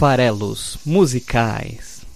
Farelos Musicais.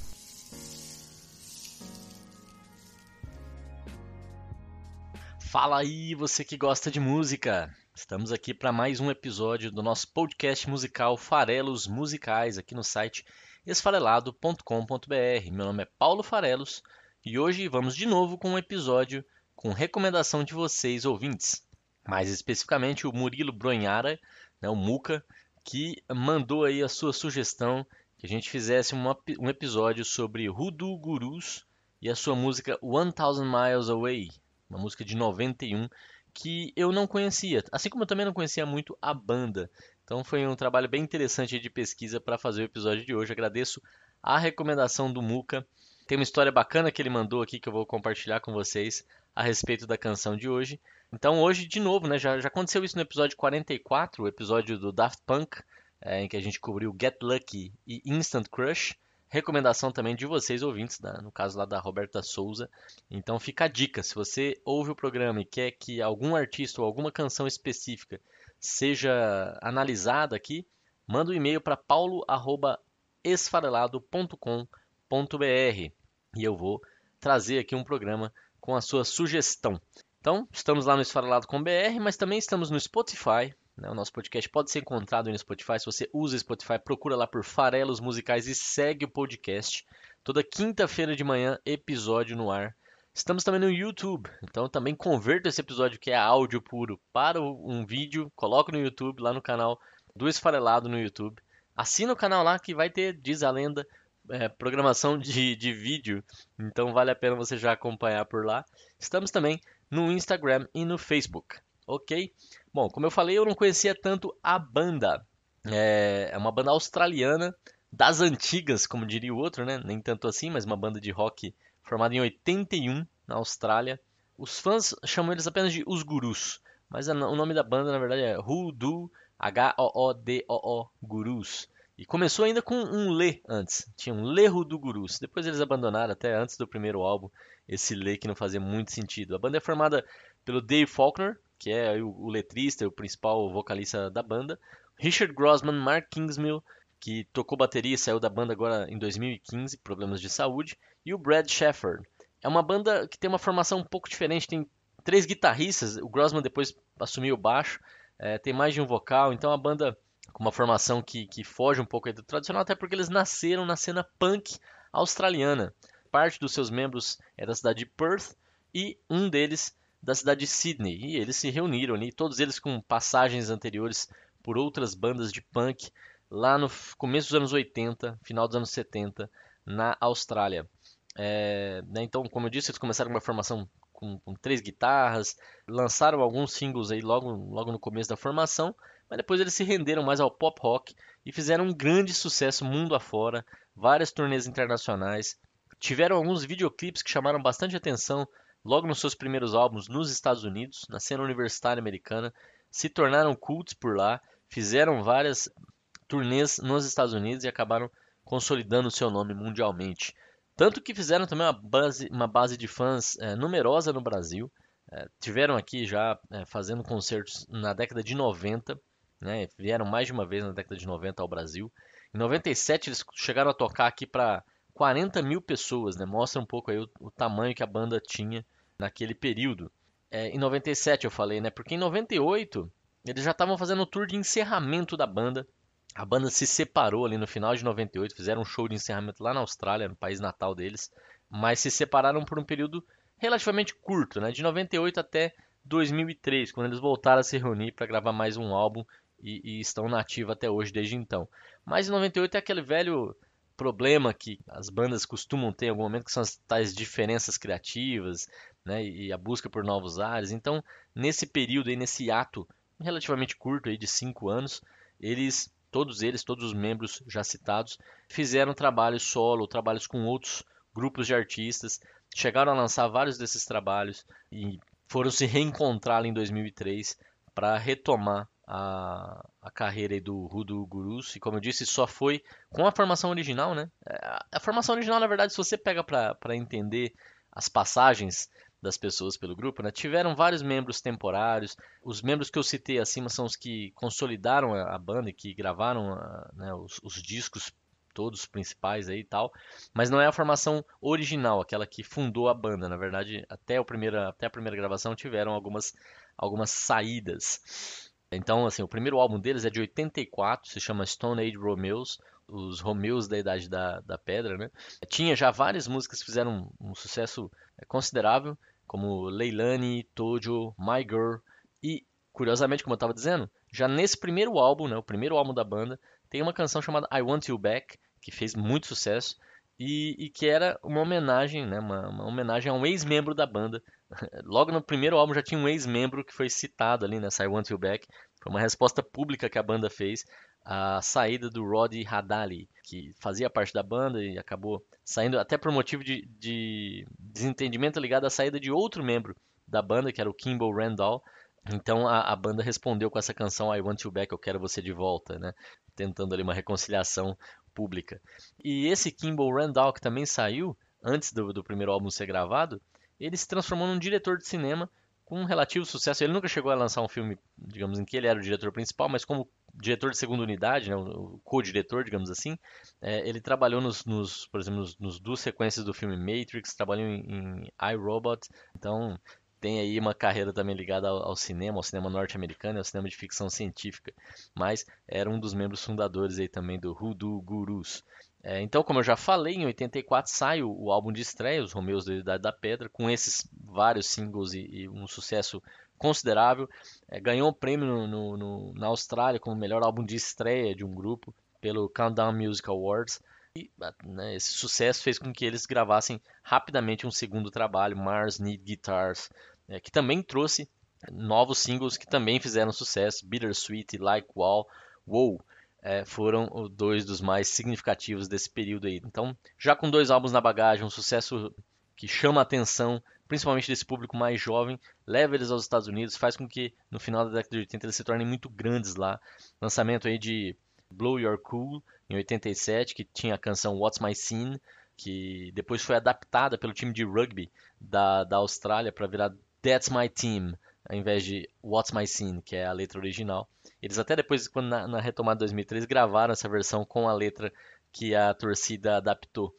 Fala aí, você que gosta de música! Estamos aqui para mais um episódio do nosso podcast musical Farelos Musicais, aqui no site esfarelado.com.br. Meu nome é Paulo Farelos e hoje vamos de novo com um episódio com recomendação de vocês, ouvintes. Mais especificamente o Murilo Bronhara, né, o Muca, que mandou aí a sua sugestão que a gente fizesse uma, um episódio sobre Hoodoo Gurus e a sua música One Thousand Miles Away, uma música de 91 que eu não conhecia, assim como eu também não conhecia muito a banda. Então foi um trabalho bem interessante de pesquisa para fazer o episódio de hoje. Agradeço a recomendação do Muca. Tem uma história bacana que ele mandou aqui que eu vou compartilhar com vocês a respeito da canção de hoje. Então hoje, de novo, né, já, já aconteceu isso no episódio 44, o episódio do Daft Punk, é, em que a gente cobriu Get Lucky e Instant Crush. Recomendação também de vocês, ouvintes, né? no caso lá da Roberta Souza. Então fica a dica: se você ouve o programa e quer que algum artista ou alguma canção específica seja analisada aqui, manda um e-mail para paulo@esfarelado.com.br e eu vou trazer aqui um programa com a sua sugestão. Então, estamos lá no Esfarelado com BR, mas também estamos no Spotify, né? O nosso podcast pode ser encontrado no Spotify. Se você usa Spotify, procura lá por Farelos Musicais e segue o podcast. Toda quinta-feira de manhã, episódio no ar. Estamos também no YouTube, então também converta esse episódio que é áudio puro para um vídeo, coloca no YouTube, lá no canal do Esfarelado no YouTube. Assina o canal lá que vai ter, diz a lenda, é, programação de, de vídeo, então vale a pena você já acompanhar por lá. Estamos também no Instagram e no Facebook, ok? Bom, como eu falei, eu não conhecia tanto a banda. É, é uma banda australiana das antigas, como diria o outro, né? Nem tanto assim, mas uma banda de rock formada em 81 na Austrália. Os fãs chamam eles apenas de Os Gurus, mas o nome da banda na verdade é Hoodoo, H-O-O-D-O-O, Gurus. E começou ainda com um Lê antes, tinha um Lê Hoodoo Gurus. Depois eles abandonaram até antes do primeiro álbum esse Lê que não fazia muito sentido. A banda é formada pelo Dave Faulkner, que é o, o letrista, o principal vocalista da banda. Richard Grossman, Mark Kingsmill, que tocou bateria e saiu da banda agora em 2015, problemas de saúde. E o Brad Shefford. É uma banda que tem uma formação um pouco diferente, tem três guitarristas, o Grossman depois assumiu o baixo, é, tem mais de um vocal, então uma banda com uma formação que, que foge um pouco do tradicional, até porque eles nasceram na cena punk australiana. Parte dos seus membros é da cidade de Perth e um deles da cidade de Sydney. E eles se reuniram ali, todos eles com passagens anteriores por outras bandas de punk lá no começo dos anos 80, final dos anos 70, na Austrália. É, né, então, como eu disse, eles começaram com uma formação com, com, três guitarras, lançaram alguns singles aí logo, logo no começo da formação, mas depois eles se renderam mais ao pop rock e fizeram um grande sucesso mundo afora, várias turnês internacionais, tiveram alguns videoclipes que chamaram bastante atenção logo nos seus primeiros álbuns nos Estados Unidos, na cena universitária americana, se tornaram cultos por lá, fizeram várias turnês nos Estados Unidos e acabaram consolidando seu nome mundialmente. Tanto que fizeram também uma base, uma base de fãs é, numerosa no Brasil. É, tiveram aqui já é, fazendo concertos na década de 90, né, vieram mais de uma vez na década de 90 ao Brasil. Em 97 eles chegaram a tocar aqui para 40 mil pessoas, né? mostra um pouco aí o, o tamanho que a banda tinha naquele período. É, em 97 eu falei, né? Porque em 98 eles já estavam fazendo o tour de encerramento da banda. A banda se separou ali no final de 98, fizeram um show de encerramento lá na Austrália, no país natal deles, mas se separaram por um período relativamente curto, né? De 98 até 2003, quando eles voltaram a se reunir para gravar mais um álbum e, e estão nativos até hoje desde então. Mas em 98 é aquele velho problema que as bandas costumam ter em algum momento, que são as tais diferenças criativas, né, e a busca por novos ares. Então, nesse período aí, nesse ato relativamente curto aí de cinco anos, eles, todos eles, todos os membros já citados, fizeram trabalhos solo, trabalhos com outros grupos de artistas, chegaram a lançar vários desses trabalhos e foram se reencontrar em 2003 para retomar a, a carreira do Rudo Gurus. E como eu disse, só foi com a formação original, né? É, a formação original, na verdade, se você pega para entender as passagens das pessoas pelo grupo, né? Tiveram vários membros temporários. Os membros que eu citei acima são os que consolidaram a, banda e que gravaram né, os, os, discos todos os principais aí e tal, mas não é a formação original, aquela que fundou a banda. Na verdade, até, o primeira, até a primeira gravação tiveram algumas, algumas saídas. Então, assim, o primeiro álbum deles é de 84, se chama Stone Age Romeos, os Romeos da Idade da, da Pedra, né? Tinha já várias músicas que fizeram um, um sucesso é, considerável, como Leilani, Tojo, My Girl e, curiosamente, como eu estava dizendo, já nesse primeiro álbum, né, o primeiro álbum da banda, tem uma canção chamada I Want You Back, que fez muito sucesso e, e que era uma homenagem, né, uma, uma homenagem a um ex-membro da banda. Logo no primeiro álbum já tinha um ex-membro que foi citado ali nessa I Want You Back. Foi uma resposta pública que a banda fez à saída do Roddy Hadali, que fazia parte da banda e acabou saindo até por motivo de, de desentendimento ligado à saída de outro membro da banda, que era o Kimball Randall, então a, a, banda respondeu com essa canção I Want You Back, Eu Quero Você de Volta, né? Tentando ali uma reconciliação pública. E esse Kimball Randall, que também saiu antes do, do primeiro álbum ser gravado, ele se transformou num diretor de cinema com um relativo sucesso. Ele nunca chegou a lançar um filme, digamos, em que ele era o diretor principal, mas como diretor de segunda unidade, né, o co-diretor, digamos assim, é, ele trabalhou nos, nos, por exemplo, nos, nos, duas sequências do filme Matrix, trabalhou em, em iRobot, então tem aí uma carreira também ligada ao, ao cinema, ao cinema norte-americano, ao cinema de ficção científica, mas era um dos membros fundadores aí também do Hoodoo Gurus. É, então, como eu já falei, em 84 sai o, o álbum de estreia, Os Romeus da Idade da Pedra, com esses vários singles e, e um sucesso considerável. É, ganhou um prêmio no, no, no, na Austrália como melhor álbum de estreia de um grupo pelo Countdown Music Awards. E né, esse sucesso fez com que eles gravassem rapidamente um segundo trabalho, Mars Need Guitars, é, que também trouxe novos singles que também fizeram sucesso, Bittersweet e Like Wall, Wow, é, foram dois dos mais significativos desse período aí. Então, já com dois álbuns na bagagem, um sucesso que chama a atenção, principalmente desse público mais jovem, leva eles aos Estados Unidos, faz com que no final da década de 80 eles se tornem muito grandes lá. Lançamento aí de Blow Your Cool em 87, que tinha a canção What's My Scene, que depois foi adaptada pelo time de rugby da, da Austrália para virar That's My Team, ao invés de What's My Scene, que é a letra original. Eles até depois, quando na, na retomada de 2003, gravaram essa versão com a letra que a torcida adaptou.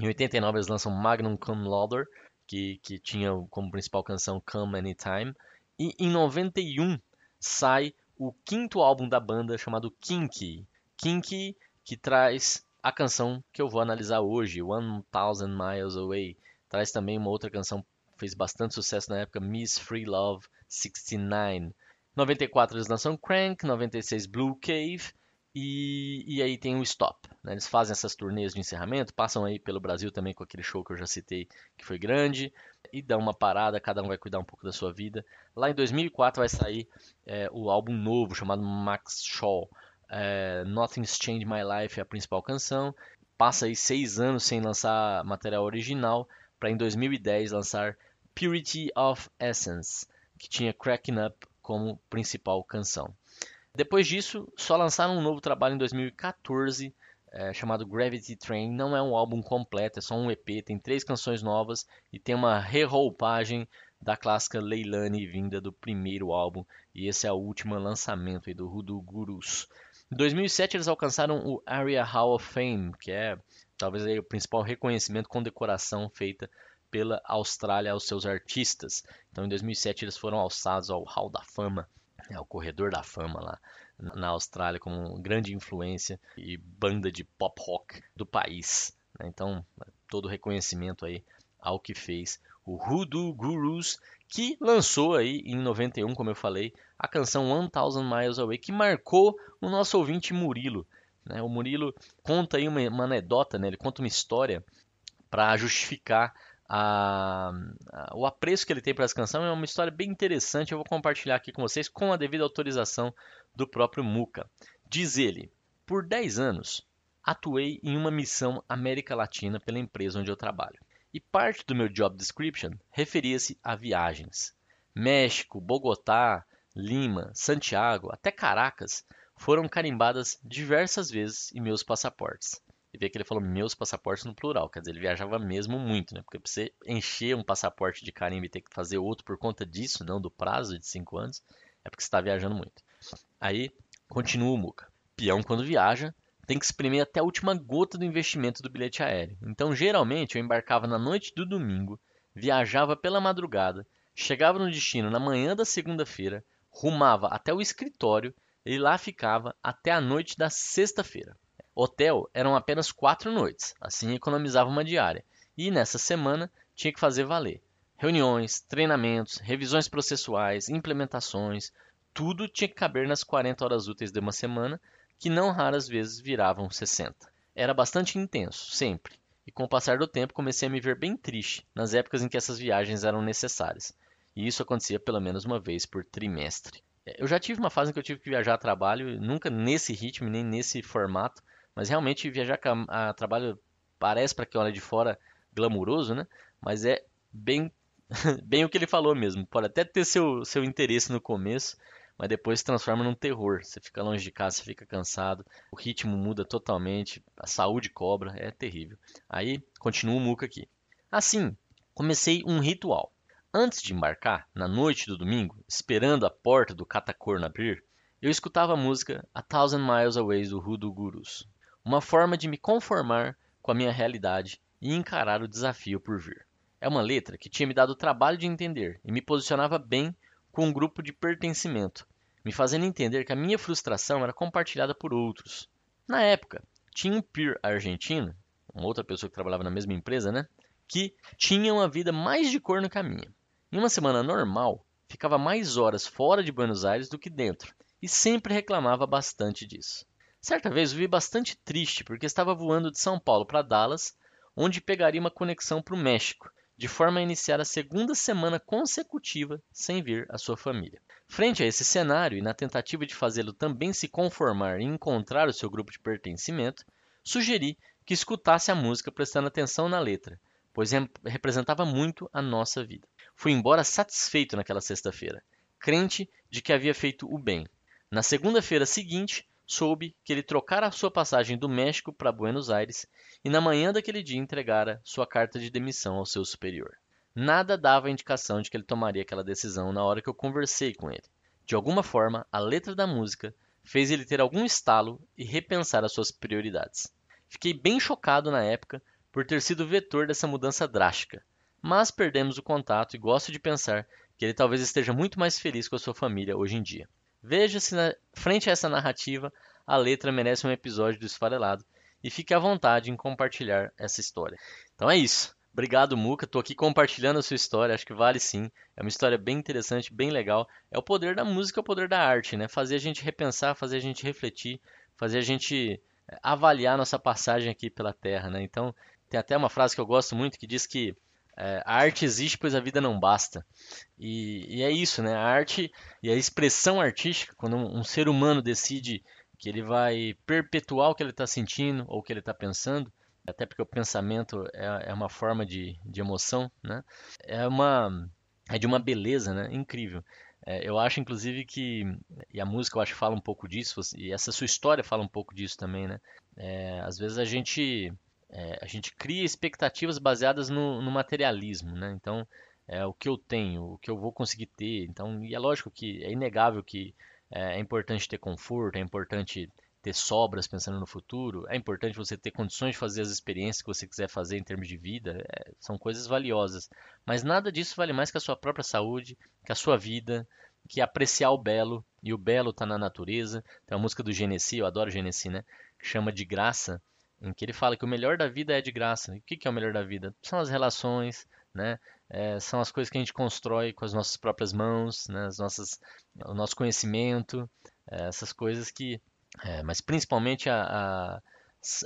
Em 89 eles lançam Magnum Cum Laude, que, que tinha como principal canção Come Anytime. E em 91 sai o quinto álbum da banda chamado Kinky. Kinky que traz a canção que eu vou analisar hoje, One Thousand Miles Away. Traz também uma outra canção fez bastante sucesso na época, Miss Free Love 69. 94 eles lançam Crank, 96 Blue Cave e, e aí tem o Stop. Né? Eles fazem essas turnês de encerramento, passam aí pelo Brasil também com aquele show que eu já citei que foi grande e dá uma parada, cada um vai cuidar um pouco da sua vida. Lá em 2004 vai sair é, o álbum novo chamado Max Shaw. É, Nothing's Changed My Life é a principal canção. Passa aí seis anos sem lançar material original para em 2010 lançar Purity of Essence, que tinha Cracking Up como principal canção. Depois disso, só lançaram um novo trabalho em 2014 é, chamado Gravity Train. Não é um álbum completo, é só um EP. Tem três canções novas e tem uma reroupagem da clássica Leilani vinda do primeiro álbum. E esse é o último lançamento do Hoodoo Gurus. Em 2007 eles alcançaram o ARIA Hall of Fame, que é talvez aí o principal reconhecimento com decoração feita pela Austrália aos seus artistas. Então, em 2007 eles foram alçados ao Hall da Fama, é, o corredor da fama lá na Austrália como grande influência e banda de pop rock do país. Né? Então, todo reconhecimento aí ao que fez o Hoodoo Gurus, que lançou aí em 91, como eu falei, a canção One Thousand Miles Away, que marcou o nosso ouvinte Murilo. Né? O Murilo conta aí uma, uma anedota, né? ele conta uma história para justificar a, a, o apreço que ele tem para essa canção. É uma história bem interessante, eu vou compartilhar aqui com vocês com a devida autorização do próprio Muca. Diz ele: Por 10 anos atuei em uma missão América Latina pela empresa onde eu trabalho. E parte do meu job description referia-se a viagens. México, Bogotá, Lima, Santiago, até Caracas foram carimbadas diversas vezes em meus passaportes. E vê que ele falou meus passaportes no plural, quer dizer, ele viajava mesmo muito, né? Porque pra você encher um passaporte de carimbo e ter que fazer outro por conta disso, não do prazo de 5 anos, é porque você está viajando muito. Aí, continua o Muca. Peão, quando viaja, tem que espremer até a última gota do investimento do bilhete aéreo. Então, geralmente, eu embarcava na noite do domingo, viajava pela madrugada, chegava no destino na manhã da segunda-feira, rumava até o escritório e lá ficava até a noite da sexta-feira. Hotel eram apenas quatro noites, assim economizava uma diária. E nessa semana tinha que fazer valer. Reuniões, treinamentos, revisões processuais, implementações, tudo tinha que caber nas 40 horas úteis de uma semana, que não raras vezes viravam 60. Era bastante intenso, sempre, e com o passar do tempo comecei a me ver bem triste nas épocas em que essas viagens eram necessárias. E isso acontecia pelo menos uma vez por trimestre. Eu já tive uma fase em que eu tive que viajar a trabalho, nunca nesse ritmo, nem nesse formato, mas realmente viajar a, a trabalho parece para quem olha de fora glamuroso, né? Mas é bem, bem o que ele falou mesmo. Pode até ter seu, seu interesse no começo, mas depois se transforma num terror. Você fica longe de casa, você fica cansado, o ritmo muda totalmente, a saúde cobra, é terrível. Aí continua o muca aqui. Assim, comecei um ritual. Antes de embarcar, na noite do domingo, esperando a porta do Catacorno abrir, eu escutava a música A Thousand Miles Away do Hoodoo Gurus. Uma forma de me conformar com a minha realidade e encarar o desafio por vir. É uma letra que tinha me dado o trabalho de entender e me posicionava bem com um grupo de pertencimento, me fazendo entender que a minha frustração era compartilhada por outros. Na época, tinha um peer argentino, uma outra pessoa que trabalhava na mesma empresa, né? Que tinha uma vida mais de corno que a minha. Em uma semana normal, ficava mais horas fora de Buenos Aires do que dentro e sempre reclamava bastante disso. Certa vez eu vi bastante triste porque estava voando de São Paulo para Dallas onde pegaria uma conexão para o México, de forma a iniciar a segunda semana consecutiva sem ver a sua família. Frente a esse cenário e na tentativa de fazê-lo também se conformar e encontrar o seu grupo de pertencimento, sugeri que escutasse a música prestando atenção na letra, pois representava muito a nossa vida. Fui embora satisfeito naquela sexta-feira, crente de que havia feito o bem. Na segunda-feira seguinte, soube que ele trocara sua passagem do México para Buenos Aires e na manhã daquele dia entregara sua carta de demissão ao seu superior. Nada dava indicação de que ele tomaria aquela decisão na hora que eu conversei com ele. De alguma forma, a letra da música fez ele ter algum estalo e repensar as suas prioridades. Fiquei bem chocado na época por ter sido vetor dessa mudança drástica, mas perdemos o contato e gosto de pensar que ele talvez esteja muito mais feliz com a sua família hoje em dia. Veja se, na, frente a essa narrativa, a letra merece um episódio do Esfarelado e fique à vontade em compartilhar essa história. Então é isso. Obrigado, Muca. Estou aqui compartilhando a sua história. Acho que vale sim. É uma história bem interessante, bem legal. É o poder da música, é o poder da arte, né? Fazer a gente repensar, fazer a gente refletir, fazer a gente eh, avaliar nossa passagem aqui pela Terra, né? Então, tem até uma frase que eu gosto muito que diz que é, a arte existe, pois a vida não basta. E, e, é isso, né? A arte e a expressão artística, quando um, um ser humano decide que ele vai perpetuar o que ele está sentindo ou o que ele está pensando, até porque o pensamento é, é uma forma de, de, emoção, né? É uma é de uma beleza, né? Incrível. É, eu acho, inclusive, que e a música eu acho fala um pouco disso e essa sua história fala um pouco disso também, né? É, às vezes a gente é, a gente cria expectativas baseadas no, no materialismo, né? Então, é, o que eu tenho, o que eu vou conseguir ter. Então, e é lógico que é inegável que é, é importante ter conforto, é importante ter sobras pensando no futuro, é importante você ter condições de fazer as experiências que você quiser fazer em termos de vida, é, são coisas valiosas. Mas nada disso vale mais que a sua própria saúde, que a sua vida, que apreciar o belo, e o belo está na natureza. Tem uma música do Genesi, eu adoro Genesi, né? Que chama de graça em que ele fala que o melhor da vida é de graça. E o que é o melhor da vida? São as relações, né? É, são as coisas que a gente constrói com as nossas próprias mãos, né? as nossas, o nosso conhecimento, é, essas coisas que, é, mas principalmente a, a,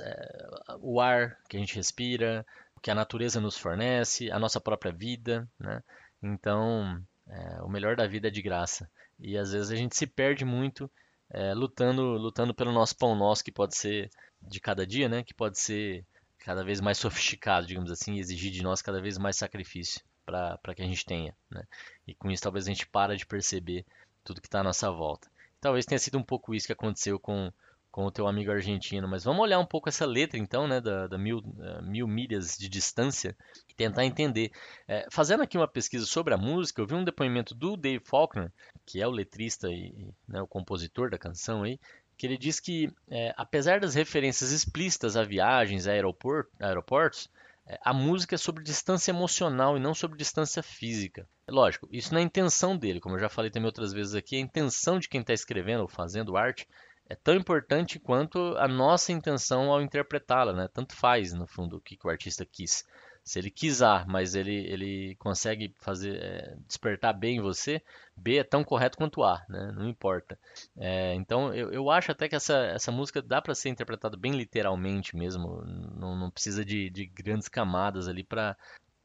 é, o ar que a gente respira, o que a natureza nos fornece, a nossa própria vida, né? Então, é, o melhor da vida é de graça. E às vezes a gente se perde muito é, lutando, lutando pelo nosso pão nosso que pode ser de cada dia, né? Que pode ser cada vez mais sofisticado, digamos assim, e exigir de nós cada vez mais sacrifício para que a gente tenha, né? E com isso talvez a gente para de perceber tudo que está à nossa volta. Talvez tenha sido um pouco isso que aconteceu com, com o teu amigo argentino, mas vamos olhar um pouco essa letra então, né, da, da mil, uh, mil milhas de distância e tentar entender. É, fazendo aqui uma pesquisa sobre a música, eu vi um depoimento do Dave Faulkner, que é o letrista e né, o compositor da canção aí, que ele diz que, é, apesar das referências explícitas a viagens, a aeroport, aeroportos, é, a música é sobre distância emocional e não sobre distância física. Lógico, isso não é a intenção dele, como eu já falei também outras vezes aqui, a intenção de quem está escrevendo ou fazendo arte é tão importante quanto a nossa intenção ao interpretá-la, né? Tanto faz, no fundo, o que, que o artista quis. Se ele quiser, mas ele, ele consegue fazer é, despertar bem em você, B é tão correto quanto A, né? Não importa. É, então eu, eu acho até que essa, essa música dá para ser interpretada bem literalmente mesmo. Não, não precisa de, de grandes camadas ali para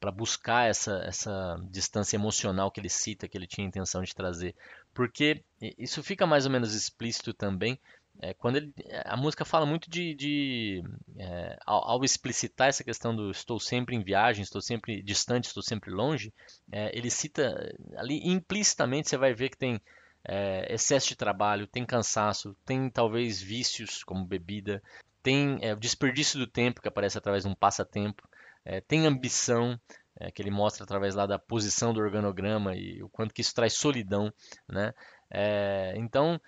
para buscar essa, essa distância emocional que ele cita, que ele tinha intenção de trazer. Porque isso fica mais ou menos explícito também é, quando ele, a música fala muito de, de é, ao, ao, explicitar essa questão do estou sempre em viagem, estou sempre distante, estou sempre longe, é, ele cita ali implicitamente você vai ver que tem é, excesso de trabalho, tem cansaço, tem talvez vícios como bebida, tem é, desperdício do tempo que aparece através de um passatempo, é, tem ambição que ele mostra através lá da posição do organograma e o quanto que isso traz solidão, né? então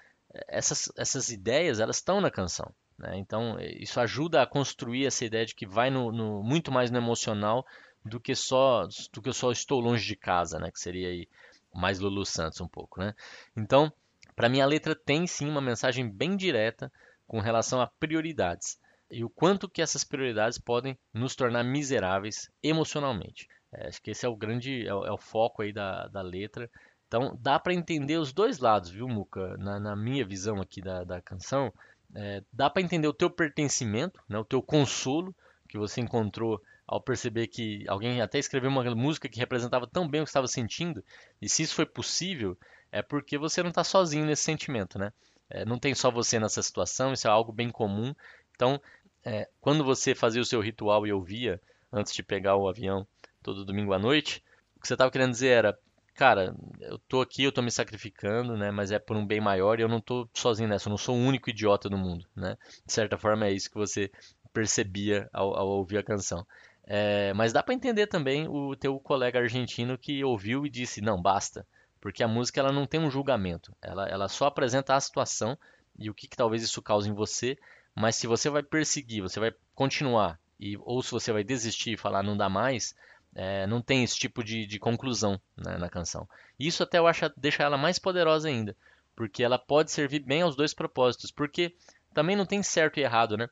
essas, essas ideias elas estão na canção. Né? Então isso ajuda a construir essa ideia de que vai no, no, muito mais no emocional do que só do que só estou longe de casa, né? Que seria aí mais Lulu Santos um pouco, né? Então, para mim a letra tem sim uma mensagem bem direta com relação a prioridades e o quanto que essas prioridades podem nos tornar miseráveis emocionalmente. É, acho que esse é o grande é é o foco aí da, da letra então dá para entender os dois lados, viu, Muca? Na, na minha visão aqui da, da canção, é, dá para entender o teu pertencimento, né, o teu consolo que você encontrou ao perceber que alguém até escreveu uma música que representava tão bem o que estava sentindo, e se isso foi possível, é porque você não está sozinho nesse sentimento, né? É, não tem só você nessa situação, isso é algo bem comum. Então, é, quando você fazia o seu ritual e ouvia, antes de pegar o avião todo domingo à noite, o que você estava querendo dizer era: cara, eu tô aqui, eu tô me sacrificando, né? Mas é por um bem maior e eu não tô sozinho nessa, eu não sou o único idiota do mundo, né? De certa forma é isso que você percebia ao, ao ouvir a canção. É, mas dá para entender também o teu colega argentino que ouviu e disse, não, basta. Porque a música ela não tem um julgamento, ela, ela só apresenta a situação e o que, que talvez isso cause em você, mas se você vai perseguir, você vai continuar, e, ou se você vai desistir e falar não dá mais, é, não tem esse tipo de, de conclusão né, na canção. Isso até eu acho deixa ela mais poderosa ainda, porque ela pode servir bem aos dois propósitos, porque também não tem certo e errado, né?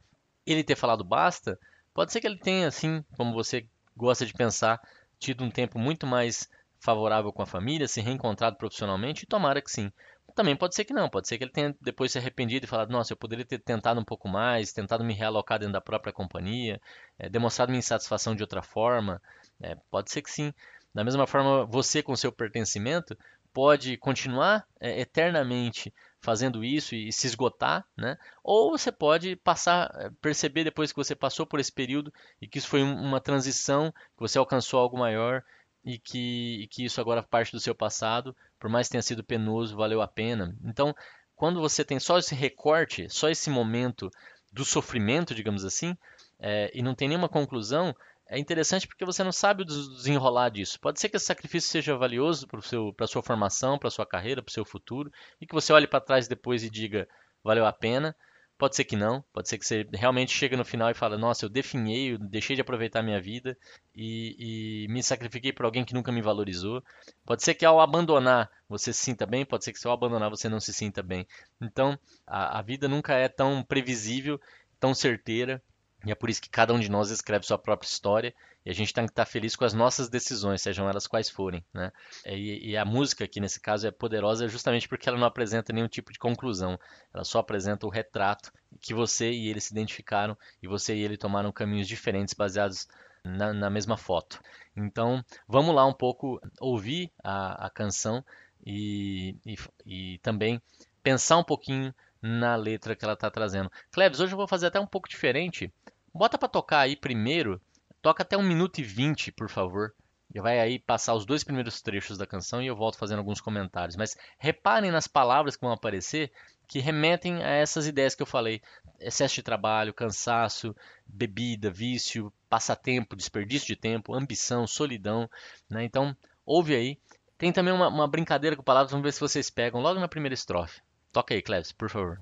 Ele ter falado basta, pode ser que ele tenha, assim, como você gosta de pensar, tido um tempo muito mais favorável com a família, se reencontrado profissionalmente, e tomara que sim. Também pode ser que não, pode ser que ele tenha depois se arrependido e falado, nossa, eu poderia ter tentado um pouco mais, tentado me realocar dentro da própria companhia, é, demonstrado minha insatisfação de outra forma. É, pode ser que sim. Da mesma forma, você com seu pertencimento pode continuar é, eternamente fazendo isso e, e, se esgotar, né? Ou você pode passar, é, perceber depois que você passou por esse período e que isso foi um, uma transição, que você alcançou algo maior e que, e que isso agora parte do seu passado, por mais que tenha sido penoso, valeu a pena. Então, quando você tem só esse recorte, só esse momento do sofrimento, digamos assim, é, e não tem nenhuma conclusão, é interessante porque você não sabe o desenrolar disso. Pode ser que esse sacrifício seja valioso para a sua formação, para a sua carreira, para o seu futuro, e que você olhe para trás depois e diga, valeu a pena. Pode ser que não, pode ser que você realmente chegue no final e fale, nossa, eu definhei, eu deixei de aproveitar minha vida e, e me sacrifiquei por alguém que nunca me valorizou. Pode ser que ao abandonar você se sinta bem, pode ser que se ao abandonar você não se sinta bem. Então, a, a vida nunca é tão previsível, tão certeira, e é por isso que cada um de nós escreve sua própria história e a gente tem que estar feliz com as nossas decisões, sejam elas quais forem. Né? E, e, a música aqui nesse caso é poderosa justamente porque ela não apresenta nenhum tipo de conclusão, ela só apresenta o retrato que você e ele se identificaram e você e ele tomaram caminhos diferentes baseados na, na mesma foto. Então vamos lá um pouco ouvir a, a canção e, e, e também pensar um pouquinho na letra que ela está trazendo. Klebs, hoje eu vou fazer até um pouco diferente. Bota para tocar aí primeiro, toca até 1 minuto e 20, por favor. E vai aí passar os dois primeiros trechos da canção e eu volto fazendo alguns comentários. Mas reparem nas palavras que vão aparecer que remetem a essas ideias que eu falei: excesso de trabalho, cansaço, bebida, vício, passatempo, desperdício de tempo, ambição, solidão. Né? Então, ouve aí. Tem também uma, uma brincadeira com palavras, vamos ver se vocês pegam logo na primeira estrofe. Toca aí, Cleves, por favor.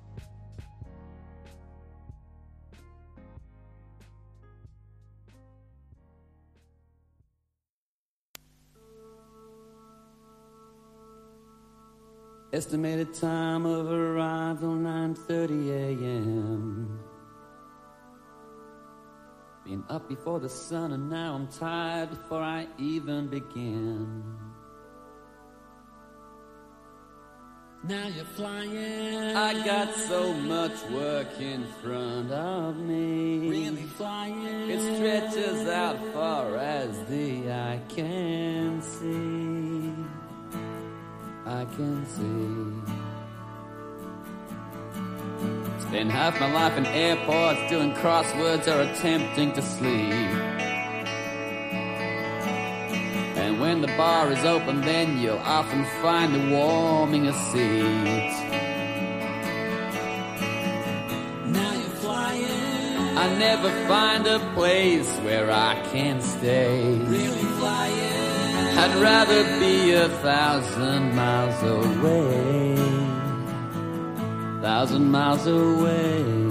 Estimated time of arrival 9:30 a.m. Been up before the sun and now I'm tired before I even begin. Now you're flying. I got so much work in front of me. Really flying. It stretches out far as the eye can see. I can see. Spend half my life in airports doing crosswords or attempting to sleep. And when the bar is open, then you'll often find me warming a seat. Now you're flying. I never find a place where I can stay. Really flying. I'd rather be a thousand miles away. Thousand miles away.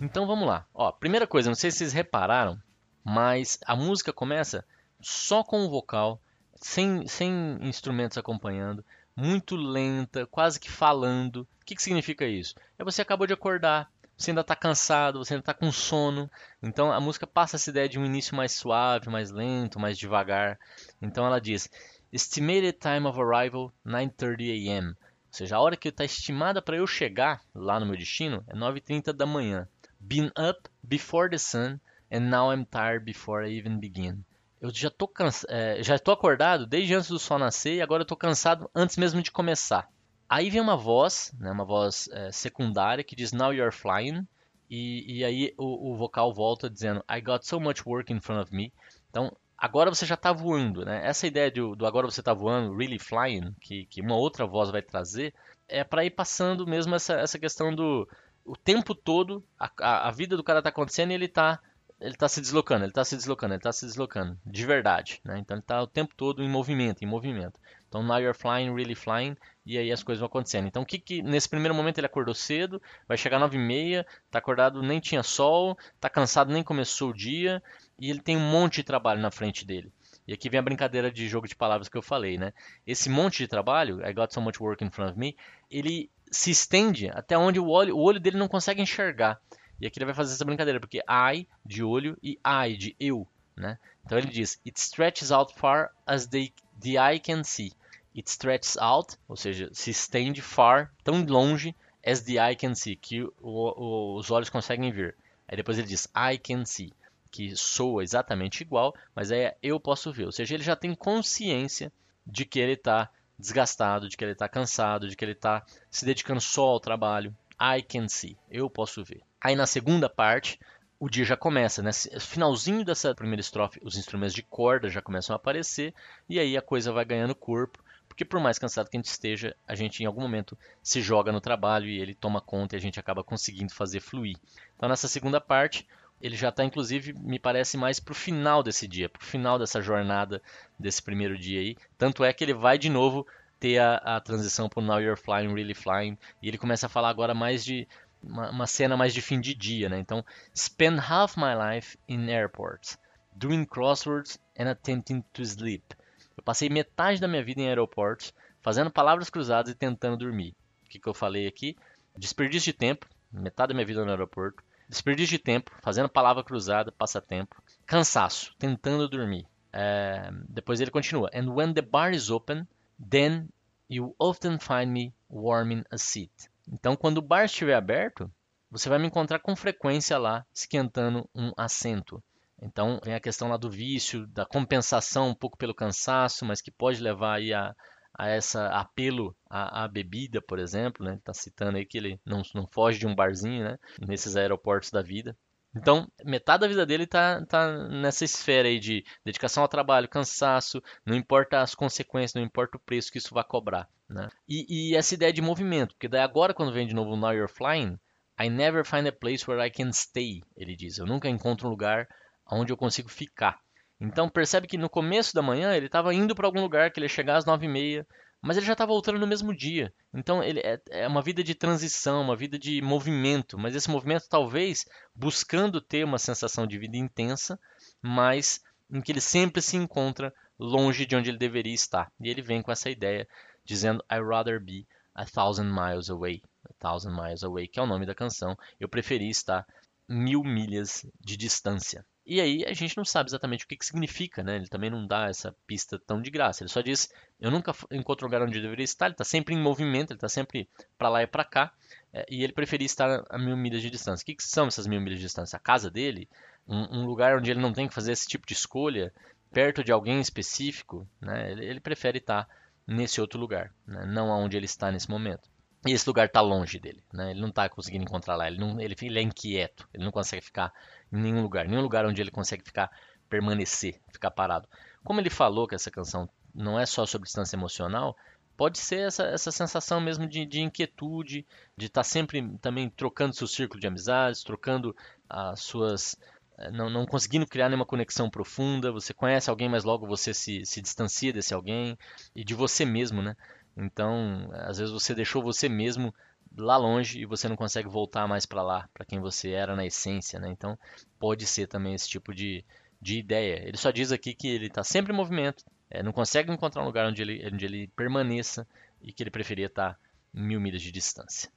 Então vamos lá. Ó, primeira coisa, não sei se vocês repararam, mas a música começa só com o vocal, sem, sem instrumentos acompanhando, muito lenta, quase que falando. O que, que significa isso? É você acabou de acordar, você ainda está cansado, você ainda está com sono. Então a música passa essa ideia de um início mais suave, mais lento, mais devagar. Então ela diz: Estimated time of arrival 9:30 a.m. Ou seja, a hora que está estimada para eu chegar lá no meu destino é 9h30 da manhã. Been up before the sun and now I'm tired before I even begin. Eu já cansa... É, já estou acordado desde antes do sol nascer e agora estou cansado antes mesmo de começar. Aí vem uma voz, né, uma voz é, secundária que diz Now you're flying e, e aí o, o, vocal volta dizendo I got so much work in front of me. Então agora você já está voando, né? Essa ideia do, do agora você está voando, really flying, que, que uma outra voz vai trazer, é para ir passando mesmo essa, essa questão do o tempo todo a, a, a vida do cara está acontecendo e ele está ele está se deslocando, ele está se deslocando, ele está se deslocando, de verdade, né? Então ele está o tempo todo em movimento, em movimento. Então now you're flying, really flying, e aí as coisas vão acontecendo. Então o que, que nesse primeiro momento ele acordou cedo, vai chegar nove e meia, está acordado, nem tinha sol, está cansado, nem começou o dia, e ele tem um monte de trabalho na frente dele. E aqui vem a brincadeira de jogo de palavras que eu falei, né? Esse monte de trabalho, I got so much work in front of me, ele se estende até onde o olho, o olho dele não consegue enxergar. E aqui ele vai fazer essa brincadeira, porque I de olho e I de eu, né? Então ele diz, it stretches out far as the, eye can see. It stretches out, ou seja, se estende far, tão longe, as the eye can see, que o, o, os olhos conseguem ver. Aí depois ele diz, I can see, que soa exatamente igual, mas é eu posso ver. Ou seja, ele já tem consciência de que ele está desgastado, de que ele está cansado, de que ele está se dedicando só ao trabalho. I can see, eu posso ver. Aí na segunda parte, o dia já começa, né? Finalzinho dessa primeira estrofe, os instrumentos de corda já começam a aparecer e aí a coisa vai ganhando corpo, porque por mais cansado que a gente esteja, a gente em algum momento se joga no trabalho e ele toma conta e a gente acaba conseguindo fazer fluir. Então nessa segunda parte, ele já está inclusive, me parece mais para o final desse dia, para o final dessa jornada desse primeiro dia aí. Tanto é que ele vai de novo ter a, a transição para Now You're Flying, Really Flying, e ele começa a falar agora mais de uma, uma, cena mais de fim de dia, né? Então, spend half my life in airports, doing crosswords and attempting to sleep. Eu passei metade da minha vida em aeroportos, fazendo palavras cruzadas e tentando dormir. O que, que eu falei aqui? Desperdício de tempo, metade da minha vida no aeroporto. Desperdício de tempo, fazendo palavra cruzada, passatempo. Cansaço, tentando dormir. É, depois ele continua. And when the bar is open, then you often find me warming a seat. Então, quando o bar estiver aberto, você vai me encontrar com frequência lá esquentando um assento. Então, vem a questão lá do vício, da compensação um pouco pelo cansaço, mas que pode levar aí a, a essa apelo à, à, bebida, por exemplo, né? Está citando aí que ele não, não foge de um barzinho, né? Nesses aeroportos da vida. Então, metade da vida dele está tá nessa esfera aí de dedicação ao trabalho, cansaço, não importa as consequências, não importa o preço que isso vai cobrar. Né? E, e, essa ideia de movimento, porque daí agora quando vem de novo Now You're Flying, I never find a place where I can stay, ele diz. Eu nunca encontro um lugar onde eu consigo ficar. Então percebe que no começo da manhã ele estava indo para algum lugar que ele ia chegar às nove e meia, mas ele já está voltando no mesmo dia. Então ele é, é, uma vida de transição, uma vida de movimento, mas esse movimento talvez buscando ter uma sensação de vida intensa, mas em que ele sempre se encontra longe de onde ele deveria estar. E ele vem com essa ideia dizendo I rather be a thousand miles away, a thousand miles away, que é o nome da canção. Eu preferi estar mil milhas de distância. E aí a gente não sabe exatamente o que, que significa, né? Ele também não dá essa pista tão de graça. Ele só diz: eu nunca encontro lugar onde eu deveria estar. Ele está sempre em movimento, ele está sempre para lá e para cá. É, e ele preferia estar a mil milhas de distância. O que, que são essas mil milhas de distância? A casa dele, um, um, lugar onde ele não tem que fazer esse tipo de escolha, perto de alguém específico, né? Ele, ele prefere estar nesse outro lugar, né? não aonde ele está nesse momento. E esse lugar está longe dele, né? Ele não está conseguindo encontrar lá, ele, não, ele, ele é inquieto, ele não consegue ficar em nenhum lugar, nenhum lugar onde ele consegue ficar, permanecer, ficar parado. Como ele falou que essa canção não é só sobre distância emocional, pode ser essa, essa sensação mesmo de, de inquietude, de estar tá sempre também trocando seu círculo de amizades, trocando as suas. Eh, não, não conseguindo criar nenhuma conexão profunda. Você conhece alguém, mas logo você se, se distancia desse alguém e de você mesmo, né? Então, às vezes você deixou você mesmo lá longe e você não consegue voltar mais para lá, para quem você era na essência, né? Então, pode ser também esse tipo de, de ideia. Ele só diz aqui que ele está sempre em movimento, é, não consegue encontrar um lugar onde ele, onde ele permaneça e que ele preferia estar tá mil milhas de distância.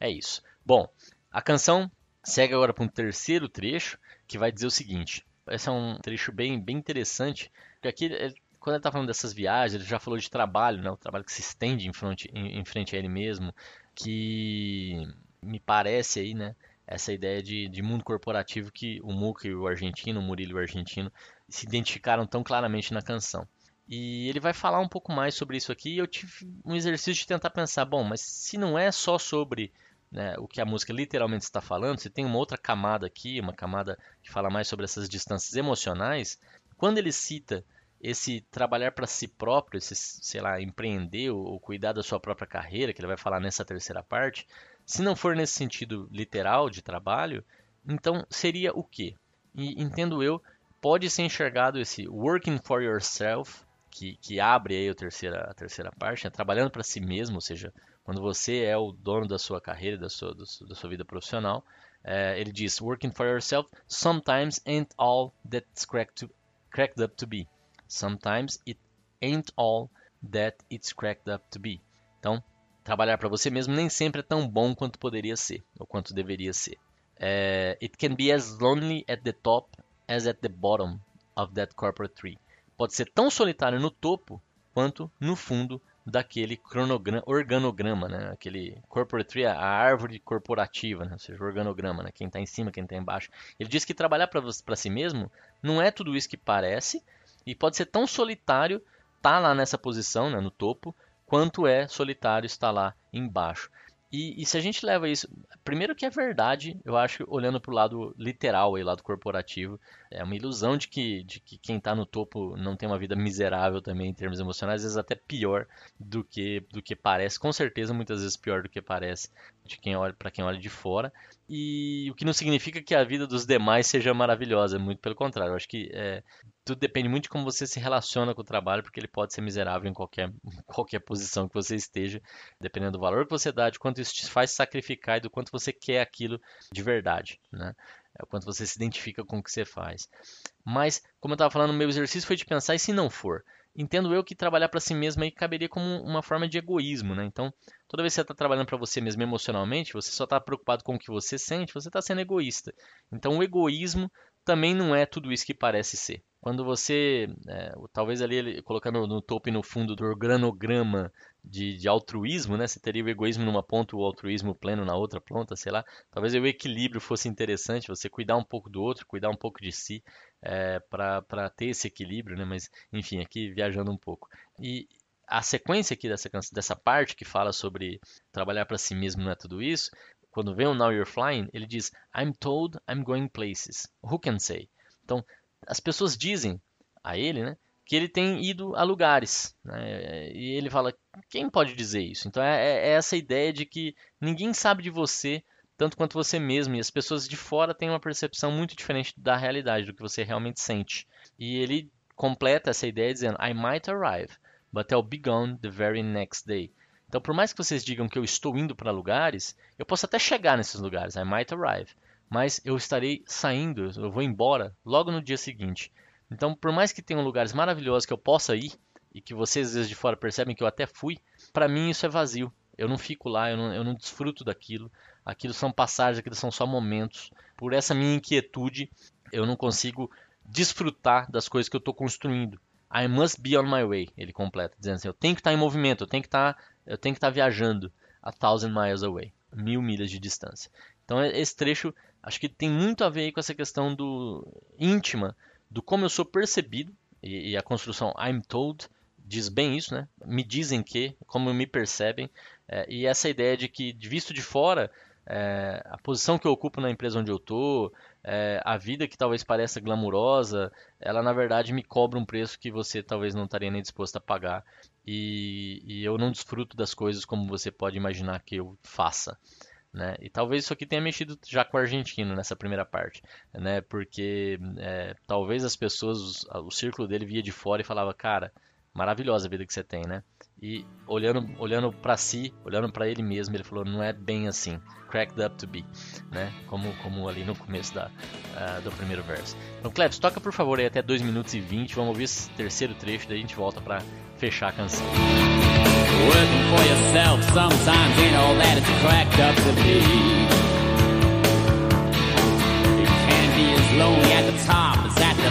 É isso. Bom, a canção segue agora para um terceiro trecho que vai dizer o seguinte. Esse é um trecho bem, bem interessante, porque aqui quando ele está falando dessas viagens, ele já falou de trabalho, né? o trabalho que se estende em frente, em, em frente a ele mesmo, que me parece aí, né? Essa ideia de, de mundo corporativo que o Muca e o argentino, o Murilo e o argentino, se identificaram tão claramente na canção. E ele vai falar um pouco mais sobre isso aqui. E eu tive um exercício de tentar pensar, bom, mas se não é só sobre né, o que a música literalmente está falando, se tem uma outra camada aqui, uma camada que fala mais sobre essas distâncias emocionais, quando ele cita esse trabalhar para si próprio, esse, sei lá, empreender ou, cuidar da sua própria carreira, que ele vai falar nessa terceira parte, se não for nesse sentido literal de trabalho, então seria o quê? E entendo eu, pode ser enxergado esse working for yourself, que, que abre aí a terceira, a terceira parte, né? trabalhando para si mesmo, ou seja, quando você é o dono da sua carreira, da sua, da sua vida profissional, é, ele diz, working for yourself sometimes ain't all that's cracked, to, cracked up to be. Sometimes it ain't all that it's cracked up to be. Então, trabalhar para você mesmo nem sempre é tão bom quanto poderia ser, ou quanto deveria ser. Uh, it can be as lonely at the top as at the bottom of that corporate tree. Pode ser tão solitário no topo quanto no fundo daquele organograma, né? Aquele corporate tree, a árvore corporativa, né? ou seja, o organograma, né? quem está em cima, quem está embaixo. Ele diz que trabalhar para si mesmo não é tudo isso que parece, e pode ser tão solitário estar tá lá nessa posição, né, no topo, quanto é solitário estar lá embaixo. E, e, se a gente leva isso, primeiro que é verdade, eu acho, olhando para o lado literal, aí, lado corporativo, é uma ilusão de que, de que quem está no topo não tem uma vida miserável também em termos emocionais, às vezes até pior do que do que parece, com certeza muitas vezes pior do que parece de quem olha para quem olha de fora. E o que não significa que a vida dos demais seja maravilhosa, muito pelo contrário. Eu acho que é, tudo depende muito de como você se relaciona com o trabalho, porque ele pode ser miserável em qualquer, qualquer posição que você esteja, dependendo do valor que você dá, de quanto isso te faz sacrificar e do quanto você quer aquilo de verdade, né? É o quanto você se identifica com o que você faz. Mas, como eu estava falando, meu exercício foi de pensar e se não for? Entendo eu que trabalhar para si mesmo aí caberia como uma forma de egoísmo, né? Então, toda vez que você está trabalhando para você mesmo emocionalmente, você só está preocupado com o que você sente, você está sendo egoísta. Então, o egoísmo também não é tudo isso que parece ser. Quando você, é, talvez ali colocando no topo e no fundo do organograma de, de, altruísmo, né? Você teria o egoísmo numa ponta, o altruísmo pleno na outra ponta, sei lá. Talvez o equilíbrio fosse interessante, você cuidar um pouco do outro, cuidar um pouco de si, é, para ter esse equilíbrio, né? Mas, enfim, aqui viajando um pouco. E a sequência aqui dessa, dessa parte que fala sobre trabalhar para si mesmo não é tudo isso, quando vem o Now You're Flying, ele diz I'm told I'm going places. Who can say? Então, as pessoas dizem a ele, né, que ele tem ido a lugares. Né, e ele fala, quem pode dizer isso? Então é, é, é, essa ideia de que ninguém sabe de você tanto quanto você mesmo. E as pessoas de fora têm uma percepção muito diferente da realidade, do que você realmente sente. E ele completa essa ideia dizendo, I might arrive, but I'll be gone the very next day. Então, por mais que vocês digam que eu estou indo para lugares, eu posso até chegar nesses lugares, I might arrive, mas eu estarei saindo, eu vou embora logo no dia seguinte. Então, por mais que tenham lugares maravilhosos que eu possa ir e que vocês às vezes de fora percebem que eu até fui, para mim isso é vazio. Eu não fico lá, eu não, eu não desfruto daquilo. Aquilo são passagens, aquilo são só momentos. Por essa minha inquietude, eu não consigo desfrutar das coisas que eu estou construindo. I must be on my way, ele completa, dizendo assim, eu tenho que estar em movimento, eu tenho que estar, eu tenho que estar viajando a thousand miles away, mil milhas de distância. Então esse trecho acho que tem muito a ver com essa questão do íntima, do como eu sou percebido e, e a construção I'm told diz bem isso, né? Me dizem que, como me percebem, é, e essa ideia de que visto de fora é, a posição que eu ocupo na empresa onde eu estou, é, a vida que talvez pareça glamurosa, ela na verdade me cobra um preço que você talvez não estaria nem disposto a pagar. E, e eu não desfruto das coisas como você pode imaginar que eu faça. Né? E talvez isso aqui tenha mexido já com o argentino nessa primeira parte, né? Porque é, talvez as pessoas, o, círculo dele via de fora e falava, cara, maravilhosa a vida que você tem, né? E olhando, olhando para si, olhando para ele mesmo, ele falou, não é bem assim. Cracked up to be, né? Como, como ali no começo da, uh, do primeiro verso. Então, Cleves, toca por favor aí até 2 minutos e 20, vamos ouvir esse terceiro trecho, daí a gente volta para fechar a canção. Working for yourself sometimes ain't all that it's cracked up to be. It can be as lonely at the top as at the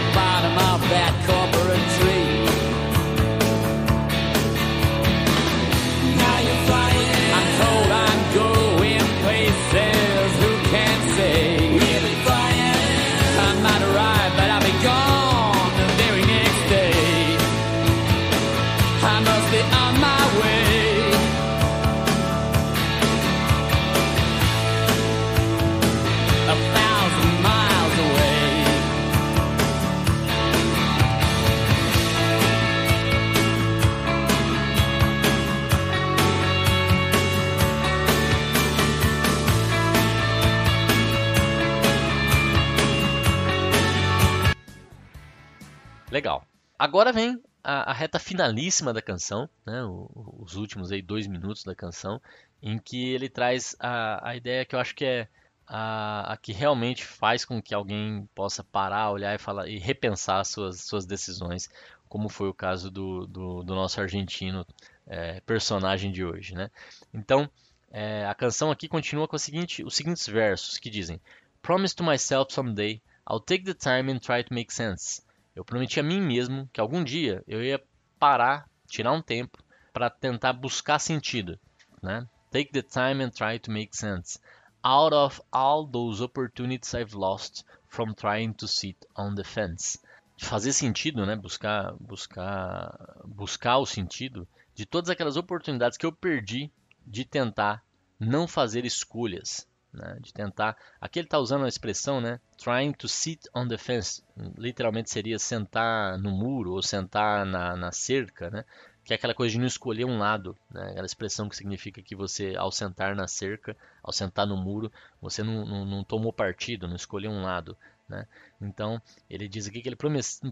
Agora vem a, a reta finalíssima da canção, né, o, os últimos aí dois minutos da canção, em que ele traz a, a ideia que eu acho que é a, a, que realmente faz com que alguém possa parar, olhar e falar e repensar suas, suas decisões, como foi o caso do, do, do nosso argentino é, personagem de hoje, né? Então é, a canção aqui continua com seguinte, os seguintes versos que dizem: Promise to myself someday I'll take the time and try to make sense. Eu prometi a mim mesmo que algum dia eu ia parar, tirar um tempo para tentar buscar sentido, né? Take the time and try to make sense out of all those opportunities I've lost from trying to sit on the fence. Fazer sentido, né? Buscar, buscar, buscar o sentido de todas aquelas oportunidades que eu perdi de tentar não fazer escolhas, né? de tentar. Aqui ele está usando a expressão, né? Trying to sit on the fence, literalmente seria sentar no muro ou sentar na, na cerca, né? Que é aquela coisa de não escolher um lado, né? Aquela expressão que significa que você, ao sentar na cerca, ao sentar no muro, você não, não, não tomou partido, não escolheu um lado, né? Então, ele diz aqui que ele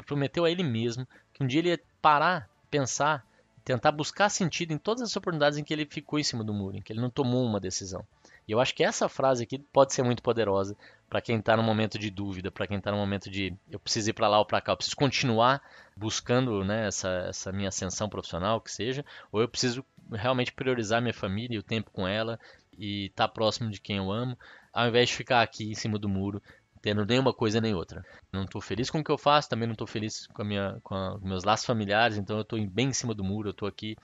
prometeu a ele mesmo que um dia ele ia parar, pensar, tentar buscar sentido em todas as oportunidades em que ele ficou em cima do muro, em que ele não tomou uma decisão. E eu acho que essa frase aqui pode ser muito poderosa para quem está no momento de dúvida, para quem está no momento de eu preciso ir para lá ou para cá, eu preciso continuar buscando né, essa, essa minha ascensão profissional, que seja, ou eu preciso realmente priorizar minha família e o tempo com ela e estar tá próximo de quem eu amo, ao invés de ficar aqui em cima do muro tendo nenhuma coisa nem outra. Não estou feliz com o que eu faço, também não estou feliz com, a minha, com a, meus laços familiares, então eu estou bem em cima do muro, eu estou aqui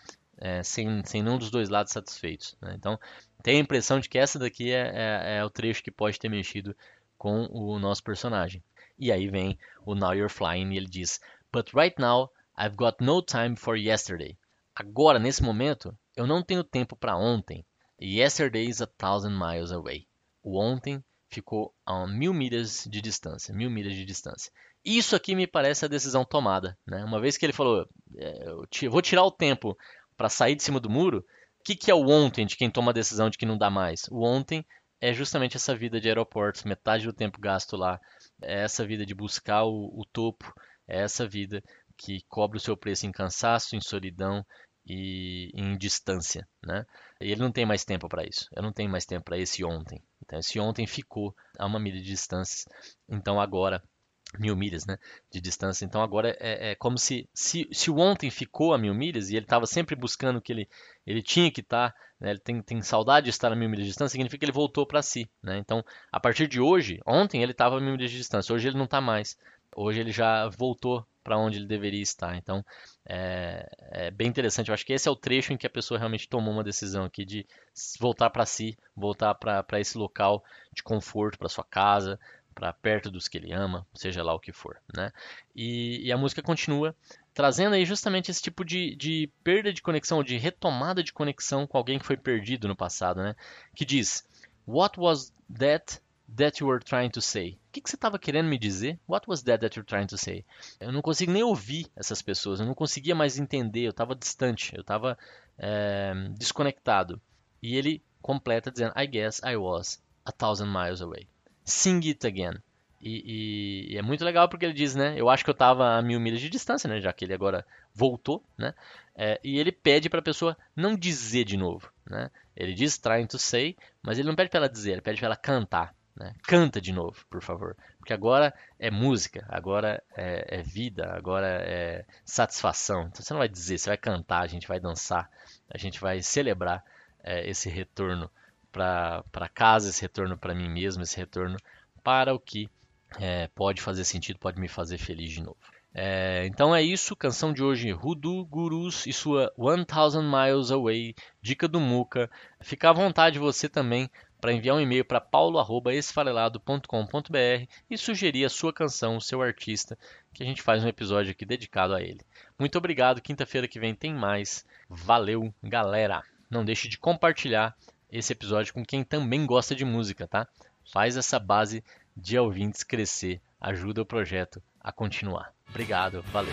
é, sem, sem nenhum dos dois lados satisfeitos. Né? Então, tenho a impressão de que essa daqui é, é, é, o trecho que pode ter mexido com o nosso personagem. E aí vem o Now You're Flying e ele diz: But right now, I've got no time for yesterday. Agora, nesse momento, eu não tenho tempo para ontem. Yesterday is a thousand miles away. O ontem ficou a mil milhas de distância, mil milhas de distância. Isso aqui me parece a decisão tomada, né? Uma vez que ele falou, é, eu vou tirar o tempo para sair de cima do muro, o que, que é o ontem de quem toma a decisão de que não dá mais? O ontem é justamente essa vida de aeroportos, metade do tempo gasto lá, é essa vida de buscar o, o topo, é essa vida que cobra o seu preço em cansaço, em solidão e em distância, né? E ele não tem mais tempo para isso. Eu não tenho mais tempo para esse ontem. Então esse ontem ficou a uma milha de distância. Então agora mil milhas, né, de distância. Então agora é, é como se, se, se o ontem ficou a mil milhas e ele estava sempre buscando que ele, ele tinha que estar, tá, né, ele tem, tem saudade de estar a mil milhas de distância, significa que ele voltou para si, né? Então a partir de hoje, ontem ele estava a mil milhas de distância, hoje ele não está mais. Hoje ele já voltou para onde ele deveria estar. Então é, é, bem interessante. Eu acho que esse é o trecho em que a pessoa realmente tomou uma decisão aqui de voltar para si, voltar para esse local de conforto, para sua casa, para perto dos que ele ama, seja lá o que for, né? E, e a música continua trazendo aí justamente esse tipo de, de perda de conexão, de retomada de conexão com alguém que foi perdido no passado, né? Que diz: What was that that you were trying to say? O que, que você estava querendo me dizer? What was that that you were trying to say? Eu não consigo nem ouvir essas pessoas, eu não conseguia mais entender, eu estava distante, eu estava é, desconectado. E ele completa dizendo: I guess I was a thousand miles away. Sing It Again. E, e, e, é muito legal porque ele diz, né? Eu acho que eu estava a mil milhas de distância, né? Já que ele agora voltou, né? É, e ele pede para a pessoa não dizer de novo, né? Ele diz trying to say, mas ele não pede para ela dizer, ele pede para ela cantar, né? Canta de novo, por favor, porque agora é música, agora é, é vida, agora é satisfação. Então você não vai dizer, você vai cantar, a gente vai dançar, a gente vai celebrar é, esse retorno para casa, esse retorno para mim mesmo, esse retorno para o que é, pode fazer sentido, pode me fazer feliz de novo. É, então é isso, canção de hoje, Rudu Gurus e sua 1000 Miles Away, dica do Muca. Fica à vontade você também para enviar um e-mail para paulo@esfarelado.com.br e sugerir a sua canção, o seu artista, que a gente faz um episódio aqui dedicado a ele. Muito obrigado, quinta-feira que vem tem mais. Valeu, galera. Não deixe de compartilhar esse episódio com quem também gosta de música, tá? Faz essa base de ouvintes crescer, ajuda o projeto a continuar. Obrigado, valeu.